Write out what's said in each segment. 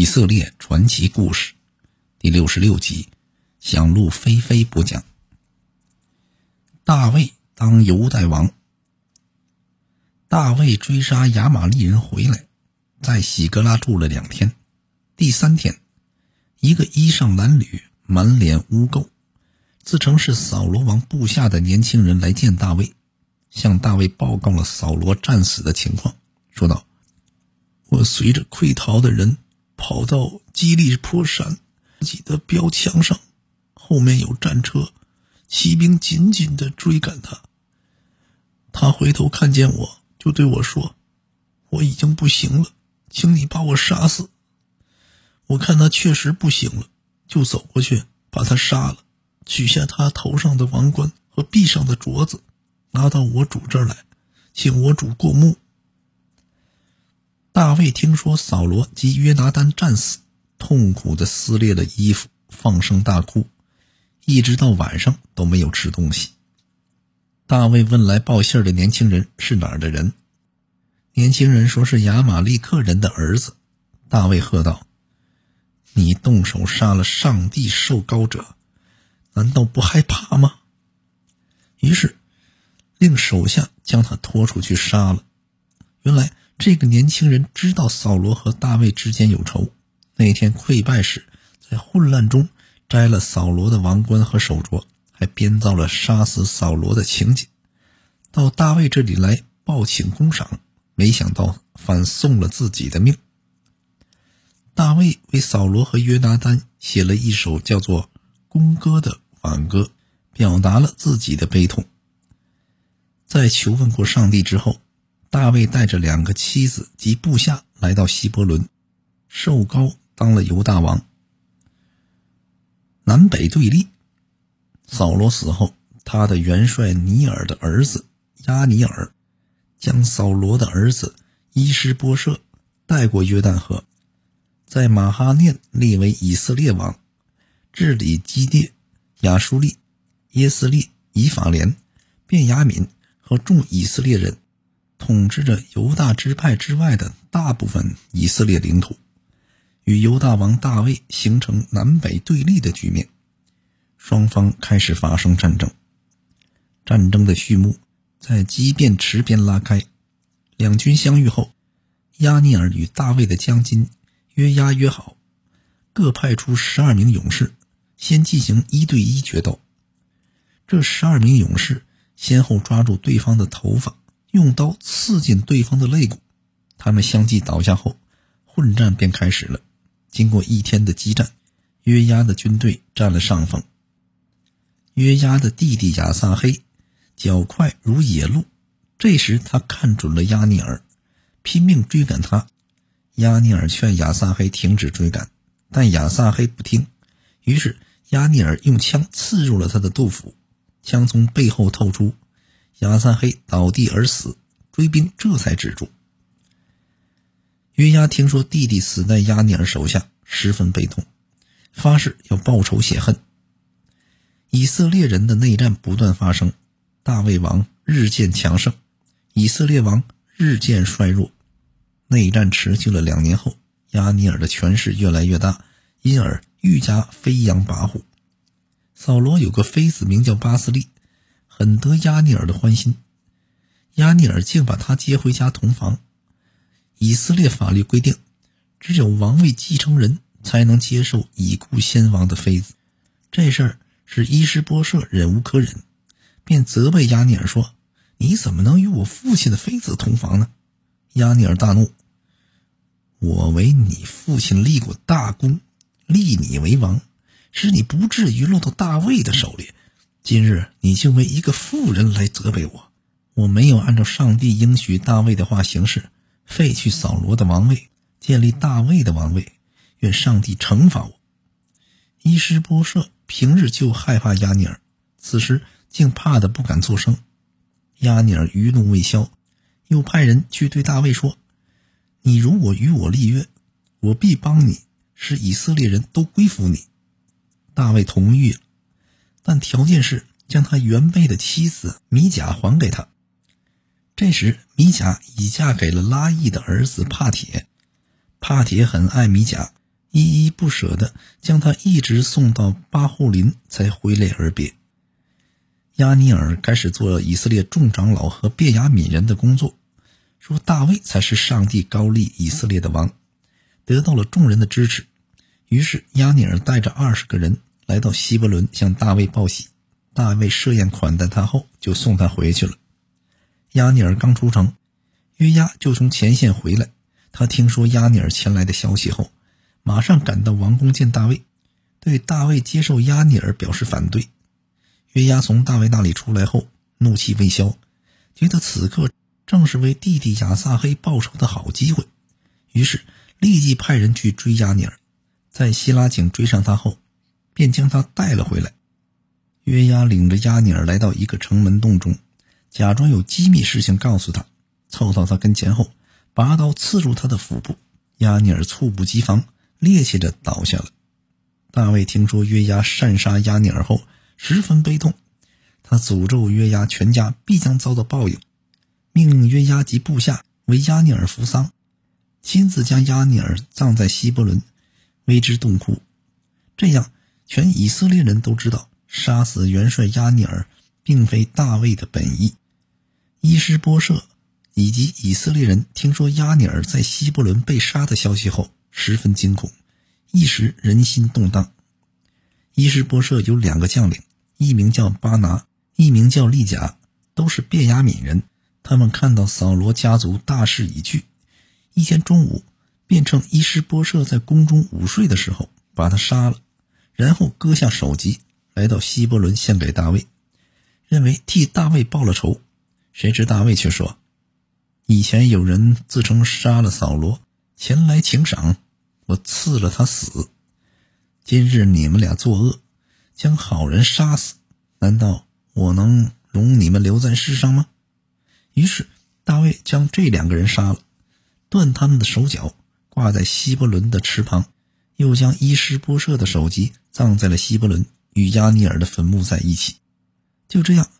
以色列传奇故事第六十六集，响路飞飞播讲。大卫当犹大王。大卫追杀亚玛利人回来，在喜格拉住了两天。第三天，一个衣裳褴褛、满脸污垢、自称是扫罗王部下的年轻人来见大卫，向大卫报告了扫罗战死的情况，说道：“我随着溃逃的人。”跑到基利坡山自己的标墙上，后面有战车，骑兵紧紧的追赶他。他回头看见我，就对我说：“我已经不行了，请你把我杀死。”我看他确实不行了，就走过去把他杀了，取下他头上的王冠和臂上的镯子，拿到我主这儿来，请我主过目。大卫听说扫罗及约拿丹战死，痛苦的撕裂了衣服，放声大哭，一直到晚上都没有吃东西。大卫问来报信的年轻人是哪儿的人，年轻人说是亚玛利克人的儿子。大卫喝道：“你动手杀了上帝受膏者，难道不害怕吗？”于是，令手下将他拖出去杀了。原来。这个年轻人知道扫罗和大卫之间有仇，那天溃败时，在混乱中摘了扫罗的王冠和手镯，还编造了杀死扫罗的情景，到大卫这里来报请功赏，没想到反送了自己的命。大卫为扫罗和约拿丹写了一首叫做《公歌》的挽歌，表达了自己的悲痛。在求问过上帝之后。大卫带着两个妻子及部下来到希伯伦，受高当了犹大王。南北对立。扫罗死后，他的元帅尼尔的儿子亚尼尔，将扫罗的儿子伊施波设带过约旦河，在马哈念立为以色列王，治理基列、亚舒利、耶斯利、以法莲、便雅敏和众以色列人。统治着犹大支派之外的大部分以色列领土，与犹大王大卫形成南北对立的局面，双方开始发生战争。战争的序幕在基变池边拉开，两军相遇后，亚尼尔与大卫的将军约押约好，各派出十二名勇士，先进行一对一决斗。这十二名勇士先后抓住对方的头发。用刀刺进对方的肋骨，他们相继倒下后，混战便开始了。经过一天的激战，约押的军队占了上风。约押的弟弟亚撒黑脚快如野鹿，这时他看准了亚尼尔，拼命追赶他。亚尼尔劝亚撒黑停止追赶，但亚撒黑不听。于是亚尼尔用枪刺入了他的肚腹，枪从背后透出。亚撒黑倒地而死，追兵这才止住。约押听说弟弟死在亚尼尔手下，十分悲痛，发誓要报仇雪恨。以色列人的内战不断发生，大卫王日渐强盛，以色列王日渐衰弱。内战持续了两年后，亚尼尔的权势越来越大，因而愈加飞扬跋扈。扫罗有个妃子，名叫巴斯利。很得亚尼尔的欢心，亚尼尔竟把他接回家同房。以色列法律规定，只有王位继承人才能接受已故先王的妃子。这事儿使伊施波设忍无可忍，便责备亚尼尔说：“你怎么能与我父亲的妃子同房呢？”亚尼尔大怒：“我为你父亲立过大功，立你为王，使你不至于落到大卫的手里。”今日你竟为一个妇人来责备我，我没有按照上帝应许大卫的话行事，废去扫罗的王位，建立大卫的王位，愿上帝惩罚我。伊施波设平日就害怕亚尼尔，此时竟怕得不敢作声。亚尼尔余怒未消，又派人去对大卫说：“你如果与我立约，我必帮你，使以色列人都归服你。”大卫同意了。但条件是将他原配的妻子米甲还给他。这时，米甲已嫁给了拉义的儿子帕铁。帕铁很爱米甲，依依不舍地将他一直送到巴户林，才挥泪而别。亚尼尔开始做以色列众长老和便雅悯人的工作，说大卫才是上帝高立以色列的王，得到了众人的支持。于是亚尼尔带着二十个人来到希伯伦向大卫报喜，大卫设宴款待他后，就送他回去了。亚尼尔刚出城，约押就从前线回来，他听说亚尼尔前来的消息后。马上赶到王宫见大卫，对大卫接受亚尼尔表示反对。约押从大卫那里出来后，怒气未消，觉得此刻正是为弟弟亚撒黑报仇的好机会，于是立即派人去追亚尼尔。在希拉井追上他后，便将他带了回来。约押领着亚尼尔来到一个城门洞中，假装有机密事情告诉他，凑到他跟前后，拔刀刺入他的腹部。亚尼尔猝不及防。趔趄着倒下了。大卫听说约押擅杀亚尼尔后，十分悲痛，他诅咒约押全家必将遭到报应，命约押及部下为亚尼尔扶丧，亲自将亚尼尔葬在希伯伦，为之洞窟。这样，全以色列人都知道杀死元帅亚尼尔并非大卫的本意。伊施波设以及以色列人听说亚尼尔在希伯伦被杀的消息后。十分惊恐，一时人心动荡。伊什波设有两个将领，一名叫巴拿，一名叫利甲，都是便雅悯人。他们看到扫罗家族大势已去，一天中午便趁伊什波设在宫中午睡的时候把他杀了，然后割下首级，来到希伯伦献给大卫，认为替大卫报了仇。谁知大卫却说：“以前有人自称杀了扫罗。”前来请赏，我赐了他死。今日你们俩作恶，将好人杀死，难道我能容你们留在世上吗？于是大卫将这两个人杀了，断他们的手脚，挂在希伯伦的池旁，又将伊施波设的首级葬在了希伯伦与亚尼尔的坟墓在一起。就这样，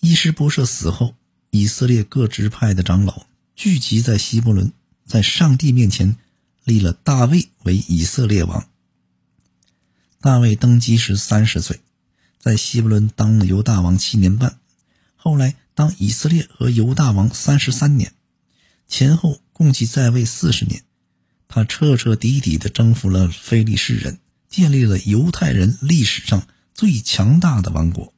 伊施波设死后，以色列各支派的长老聚集在希伯伦。在上帝面前立了大卫为以色列王。大卫登基时三十岁，在希伯伦当了犹大王七年半，后来当以色列和犹大王三十三年，前后共计在位四十年。他彻彻底底地征服了非利士人，建立了犹太人历史上最强大的王国。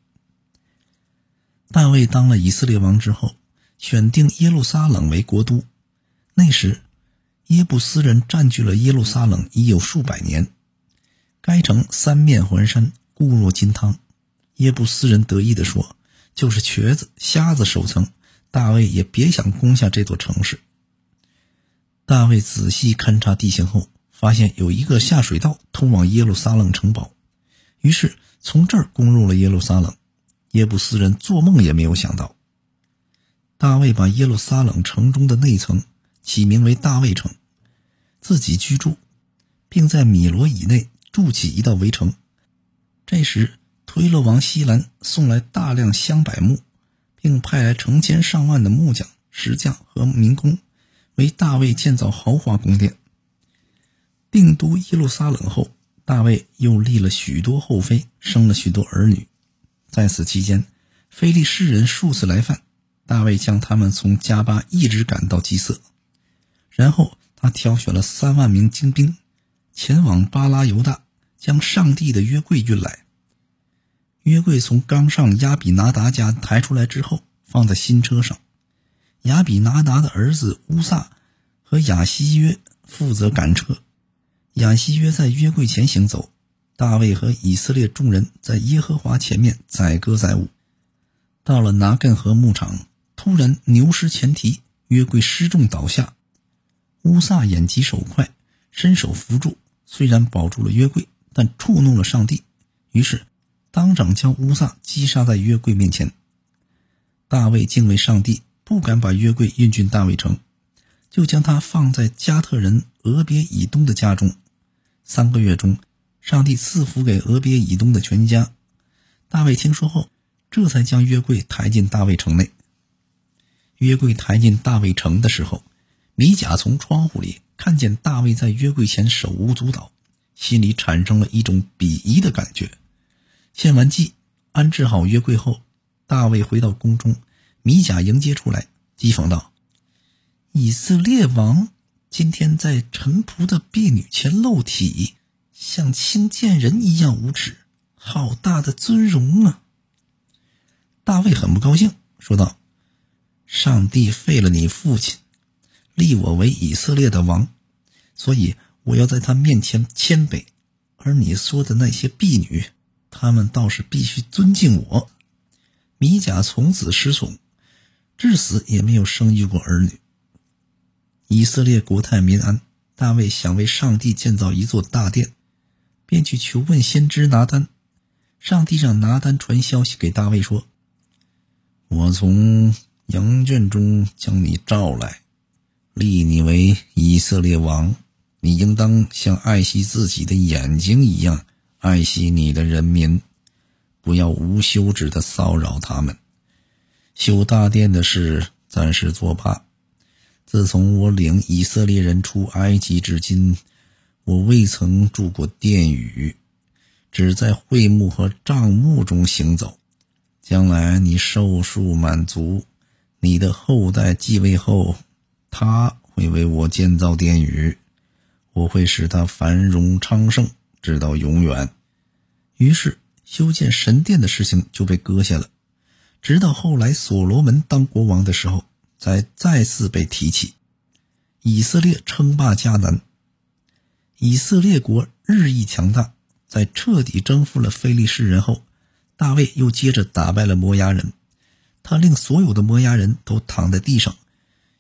大卫当了以色列王之后，选定耶路撒冷为国都。那时，耶布斯人占据了耶路撒冷已有数百年，该城三面环山，固若金汤。耶布斯人得意地说：“就是瘸子、瞎子守城，大卫也别想攻下这座城市。”大卫仔细勘察地形后，发现有一个下水道通往耶路撒冷城堡，于是从这儿攻入了耶路撒冷。耶布斯人做梦也没有想到，大卫把耶路撒冷城中的内层。起名为大卫城，自己居住，并在米罗以内筑起一道围城。这时，推罗王西兰送来大量香柏木，并派来成千上万的木匠、石匠和民工，为大卫建造豪华宫殿。定都耶路撒冷后，大卫又立了许多后妃，生了许多儿女。在此期间，非利士人数次来犯，大卫将他们从加巴一直赶到基色。然后他挑选了三万名精兵，前往巴拉犹大，将上帝的约柜运来。约柜从刚上亚比拿达家抬出来之后，放在新车上。亚比拿达的儿子乌萨和亚西约负责赶车。亚西约在约柜前行走，大卫和以色列众人在耶和华前面载歌载舞。到了拿艮河牧场，突然牛失前蹄，约柜失重倒下。乌萨眼疾手快，伸手扶住，虽然保住了约柜，但触怒了上帝，于是当场将乌萨击杀在约柜面前。大卫敬畏上帝，不敢把约柜运进大卫城，就将它放在加特人俄别以东的家中。三个月中，上帝赐福给俄别以东的全家。大卫听说后，这才将约柜抬进大卫城内。约柜抬进大卫城的时候。米甲从窗户里看见大卫在约柜前手舞足蹈，心里产生了一种鄙夷的感觉。献完祭，安置好约柜后，大卫回到宫中，米甲迎接出来，讥讽道：“以色列王今天在臣仆的婢女前露体，像轻贱人一样无耻，好大的尊荣啊！”大卫很不高兴，说道：“上帝废了你父亲，立我为以色列的王，所以我要在他面前谦卑，而你说的那些婢女。”他们倒是必须尊敬我。米甲从此失宠，至死也没有生育过儿女。以色列国泰民安。大卫想为上帝建造一座大殿，便去求问先知拿丹。上帝让拿丹传消息给大卫说：“我从羊圈中将你召来，立你为以色列王。你应当像爱惜自己的眼睛一样。”爱惜你的人民，不要无休止的骚扰他们。修大殿的事暂时作罢。自从我领以色列人出埃及至今，我未曾住过殿宇，只在会幕和帐幕中行走。将来你寿数满足，你的后代继位后，他会为我建造殿宇，我会使他繁荣昌盛。直到永远。于是修建神殿的事情就被搁下了，直到后来所罗门当国王的时候，才再次被提起。以色列称霸迦南，以色列国日益强大。在彻底征服了非利士人后，大卫又接着打败了摩押人。他令所有的摩押人都躺在地上，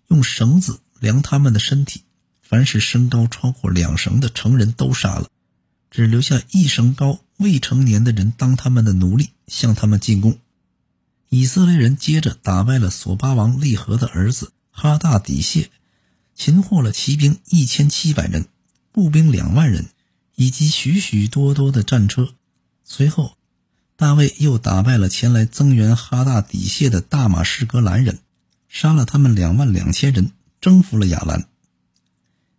用绳子量他们的身体，凡是身高超过两绳的成人都杀了。只留下一绳高未成年的人当他们的奴隶，向他们进攻。以色列人接着打败了索巴王利和的儿子哈大底谢，擒获了骑兵一千七百人，步兵两万人，以及许许多多的战车。随后，大卫又打败了前来增援哈大底谢的大马士革兰人，杀了他们两万两千人，征服了亚兰。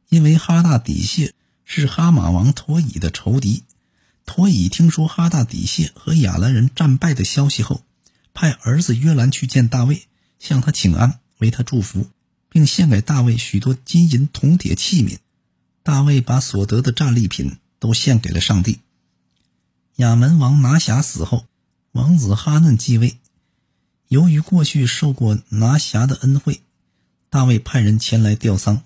因为哈大底谢。是哈马王陀以的仇敌。陀以听说哈大底谢和亚兰人战败的消息后，派儿子约兰去见大卫，向他请安，为他祝福，并献给大卫许多金银铜铁器皿。大卫把所得的战利品都献给了上帝。亚门王拿辖死后，王子哈嫩继位。由于过去受过拿辖的恩惠，大卫派人前来吊丧。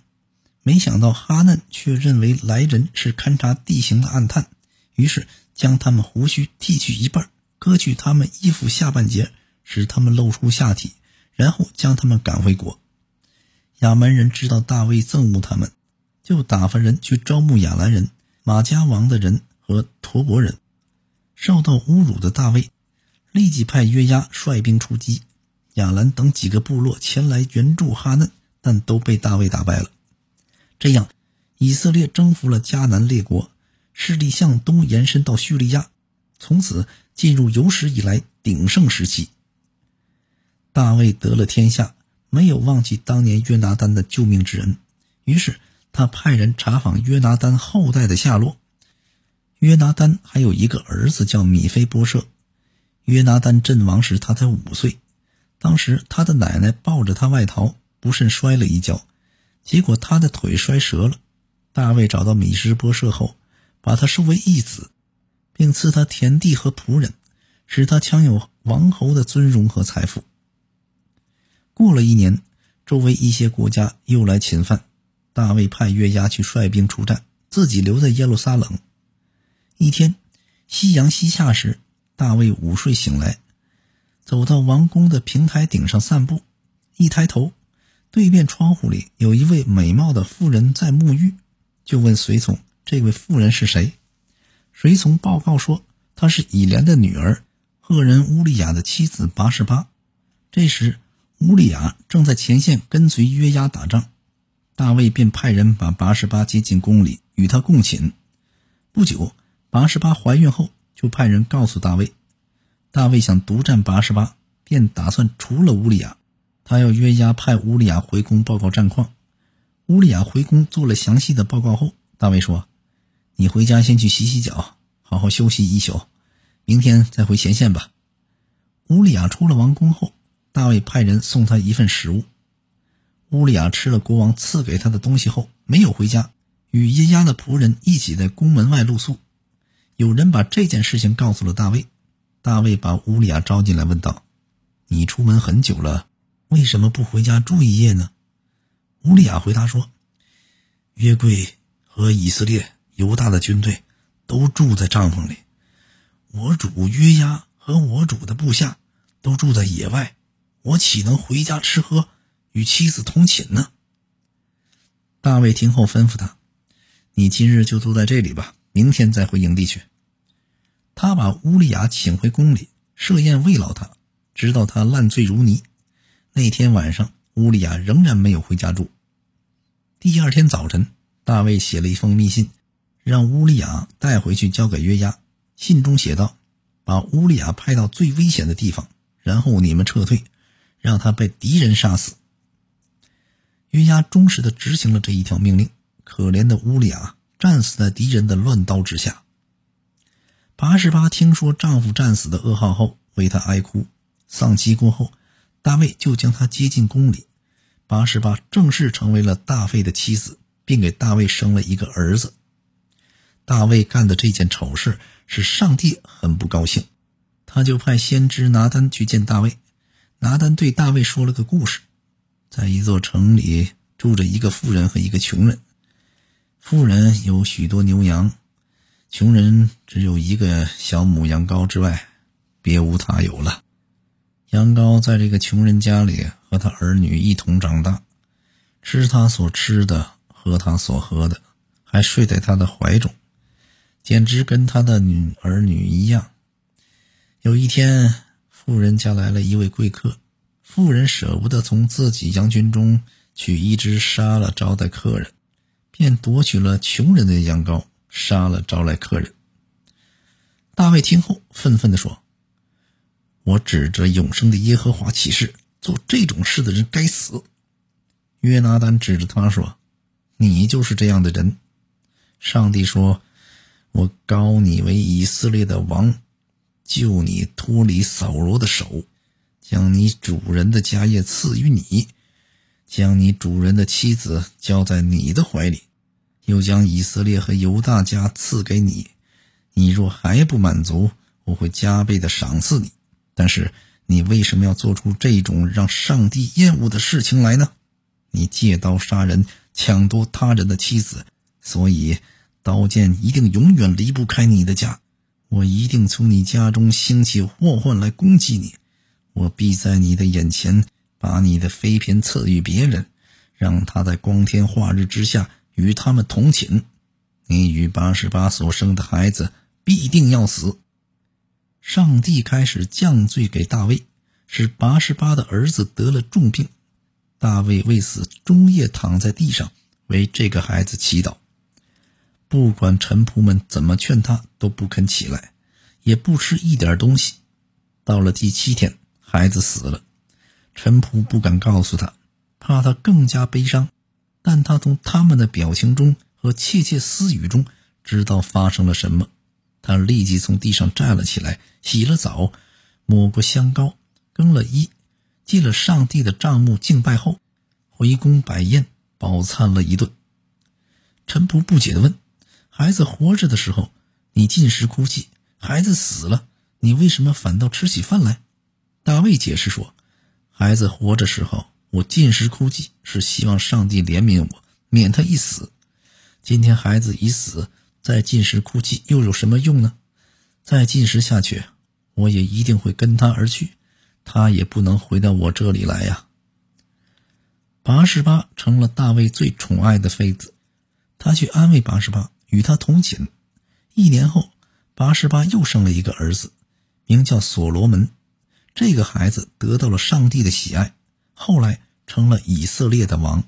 没想到哈嫩却认为来人是勘察地形的暗探，于是将他们胡须剃去一半，割去他们衣服下半截，使他们露出下体，然后将他们赶回国。亚门人知道大卫憎恶他们，就打发人去招募亚兰人、马加王的人和陀伯人。受到侮辱的大卫立即派约押率兵出击，亚兰等几个部落前来援助哈嫩，但都被大卫打败了。这样，以色列征服了迦南列国，势力向东延伸到叙利亚，从此进入有史以来鼎盛时期。大卫得了天下，没有忘记当年约拿丹的救命之恩，于是他派人查访约拿丹后代的下落。约拿丹还有一个儿子叫米菲波设。约拿丹阵亡时，他才五岁，当时他的奶奶抱着他外逃，不慎摔了一跤。结果他的腿摔折了。大卫找到米什波舍后，把他收为义子，并赐他田地和仆人，使他享有王侯的尊荣和财富。过了一年，周围一些国家又来侵犯，大卫派约押去率兵出战，自己留在耶路撒冷。一天，夕阳西下时，大卫午睡醒来，走到王宫的平台顶上散步，一抬头。对面窗户里有一位美貌的妇人在沐浴，就问随从：“这位妇人是谁？”随从报告说：“她是以莲的女儿，赫人乌利亚的妻子八十八。”这时，乌利亚正在前线跟随约押打仗，大卫便派人把八十八接进宫里，与他共寝。不久，八十八怀孕后，就派人告诉大卫。大卫想独占八十八，便打算除了乌利亚。他要约押派乌利亚回宫报告战况。乌利亚回宫做了详细的报告后，大卫说：“你回家先去洗洗脚，好好休息一宿，明天再回前线吧。乌利亚出了王宫后，大卫派人送他一份食物。乌利亚吃了国王赐给他的东西后，没有回家，与耶押的仆人一起在宫门外露宿。有人把这件事情告诉了大卫，大卫把乌利亚招进来，问道：“你出门很久了，为什么不回家住一夜呢？”乌利亚回答说：“约柜和以色列、犹大的军队都住在帐篷里，我主约押和我主的部下都住在野外，我岂能回家吃喝？”与妻子同寝呢。大卫听后吩咐他：“你今日就住在这里吧，明天再回营地去。”他把乌利亚请回宫里设宴慰劳他，直到他烂醉如泥。那天晚上，乌利亚仍然没有回家住。第二天早晨，大卫写了一封密信，让乌利亚带回去交给约押。信中写道：“把乌利亚派到最危险的地方，然后你们撤退，让他被敌人杀死。”约押忠实地执行了这一条命令。可怜的乌利亚战死在敌人的乱刀之下。八十八听说丈夫战死的噩耗后，为他哀哭。丧妻过后，大卫就将她接进宫里。八十八正式成为了大卫的妻子，并给大卫生了一个儿子。大卫干的这件丑事使上帝很不高兴，他就派先知拿丹去见大卫。拿丹对大卫说了个故事。在一座城里住着一个富人和一个穷人。富人有许多牛羊，穷人只有一个小母羊羔之外，别无他有了。羊羔在这个穷人家里和他儿女一同长大，吃他所吃的，喝他所喝的，还睡在他的怀中，简直跟他的女儿女一样。有一天，富人家来了一位贵客。富人舍不得从自己羊群中取一只杀了招待客人，便夺取了穷人的羊羔，杀了招来客人。大卫听后愤愤地说：“我指着永生的耶和华起誓，做这种事的人该死。”约拿丹指着他说：“你就是这样的人。”上帝说：“我高你为以色列的王，救你脱离扫罗的手。”将你主人的家业赐予你，将你主人的妻子交在你的怀里，又将以色列和犹大家赐给你。你若还不满足，我会加倍的赏赐你。但是你为什么要做出这种让上帝厌恶的事情来呢？你借刀杀人，抢夺他人的妻子，所以刀剑一定永远离不开你的家。我一定从你家中兴起祸患来攻击你。我必在你的眼前把你的妃嫔赐予别人，让他在光天化日之下与他们同寝。你与八十八所生的孩子必定要死。上帝开始降罪给大卫，使八十八的儿子得了重病。大卫为此终夜躺在地上，为这个孩子祈祷。不管臣仆们怎么劝他，都不肯起来，也不吃一点东西。到了第七天。孩子死了，陈仆不敢告诉他，怕他更加悲伤。但他从他们的表情中和窃窃私语中知道发生了什么。他立即从地上站了起来，洗了澡，抹过香膏，更了衣，进了上帝的帐幕敬拜后，回宫摆宴，饱餐了一顿。陈仆不解地问：“孩子活着的时候，你进食哭泣；孩子死了，你为什么反倒吃起饭来？”大卫解释说：“孩子活着时候，我进食哭泣，是希望上帝怜悯我，免他一死。今天孩子已死，再进食哭泣又有什么用呢？再进食下去，我也一定会跟他而去，他也不能回到我这里来呀。”八十八成了大卫最宠爱的妃子，他去安慰八十八，与他同寝。一年后，八十八又生了一个儿子，名叫所罗门。这个孩子得到了上帝的喜爱，后来成了以色列的王。